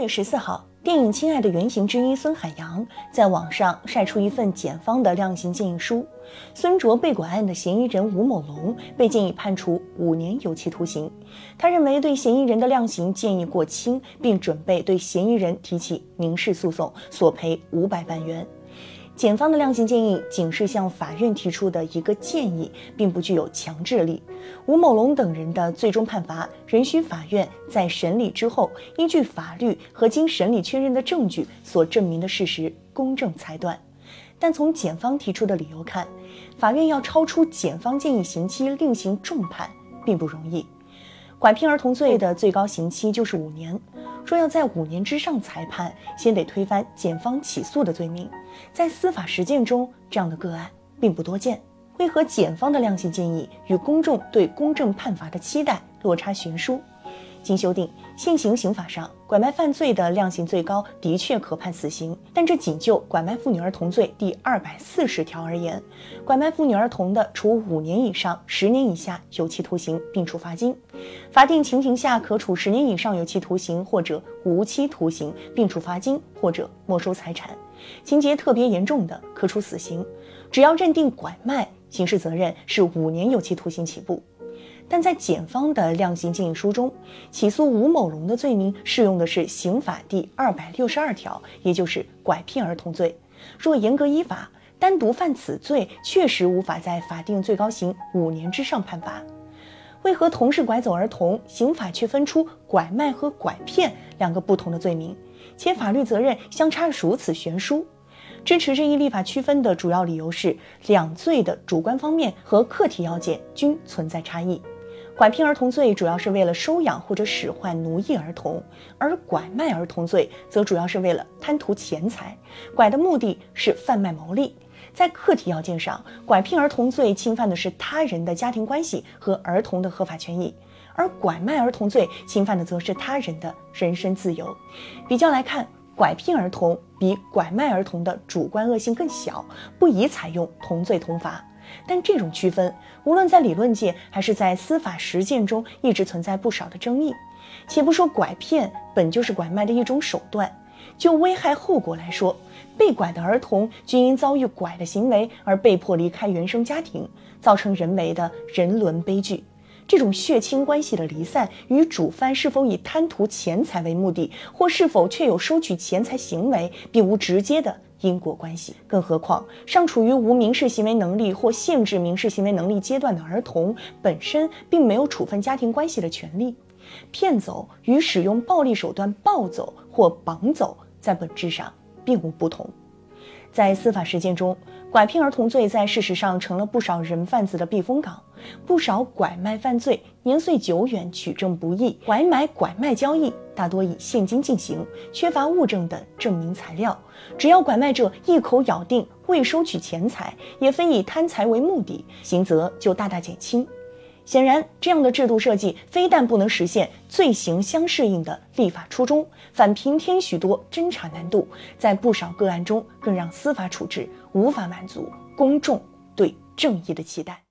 月十四号，电影《亲爱的》原型之一孙海洋在网上晒出一份检方的量刑建议书。孙卓被拐案的嫌疑人吴某龙被建议判处五年有期徒刑。他认为对嫌疑人的量刑建议过轻，并准备对嫌疑人提起民事诉讼，索赔五百万元。检方的量刑建议仅是向法院提出的一个建议，并不具有强制力。吴某龙等人的最终判罚仍需法院在审理之后，依据法律和经审理确认的证据所证明的事实公正裁断。但从检方提出的理由看，法院要超出检方建议刑期另行重判并不容易。拐骗儿童罪的最高刑期就是五年。说要在五年之上裁判，先得推翻检方起诉的罪名。在司法实践中，这样的个案并不多见。为何检方的量刑建议与公众对公正判罚的期待落差悬殊？经修订，现行刑法上，拐卖犯罪的量刑最高的确可判死刑，但这仅就拐卖妇女儿童罪第二百四十条而言，拐卖妇女儿童的，处五年以上十年以下有期徒刑，并处罚金；法定情形下可处十年以上有期徒刑或者无期徒刑，并处罚金或者没收财产；情节特别严重的，可处死刑。只要认定拐卖，刑事责任是五年有期徒刑起步。但在检方的量刑建议书中，起诉吴某龙的罪名适用的是刑法第二百六十二条，也就是拐骗儿童罪。若严格依法，单独犯此罪，确实无法在法定最高刑五年之上判罚。为何同是拐走儿童，刑法却分出拐卖和拐骗两个不同的罪名，且法律责任相差如此悬殊？支持这一立法区分的主要理由是，两罪的主观方面和客体要件均存在差异。拐骗儿童罪主要是为了收养或者使唤奴役儿童，而拐卖儿童罪则主要是为了贪图钱财，拐的目的是贩卖牟利。在客体要件上，拐骗儿童罪侵犯的是他人的家庭关系和儿童的合法权益，而拐卖儿童罪侵犯的则是他人的人身自由。比较来看，拐骗儿童比拐卖儿童的主观恶性更小，不宜采用同罪同罚。但这种区分，无论在理论界还是在司法实践中，一直存在不少的争议。且不说拐骗本就是拐卖的一种手段，就危害后果来说，被拐的儿童均因遭遇拐的行为而被迫离开原生家庭，造成人为的人伦悲剧。这种血亲关系的离散，与主犯是否以贪图钱财为目的，或是否确有收取钱财行为，并无直接的。因果关系，更何况尚处于无民事行为能力或限制民事行为能力阶段的儿童，本身并没有处分家庭关系的权利。骗走与使用暴力手段抱走或绑走，在本质上并无不同。在司法实践中，拐骗儿童罪在事实上成了不少人贩子的避风港。不少拐卖犯罪年岁久远，取证不易，拐买拐卖交易大多以现金进行，缺乏物证等证明材料。只要拐卖者一口咬定未收取钱财，也非以贪财为目的，刑责就大大减轻。显然，这样的制度设计非但不能实现罪行相适应的立法初衷，反平添许多侦查难度，在不少个案中更让司法处置无法满足公众对正义的期待。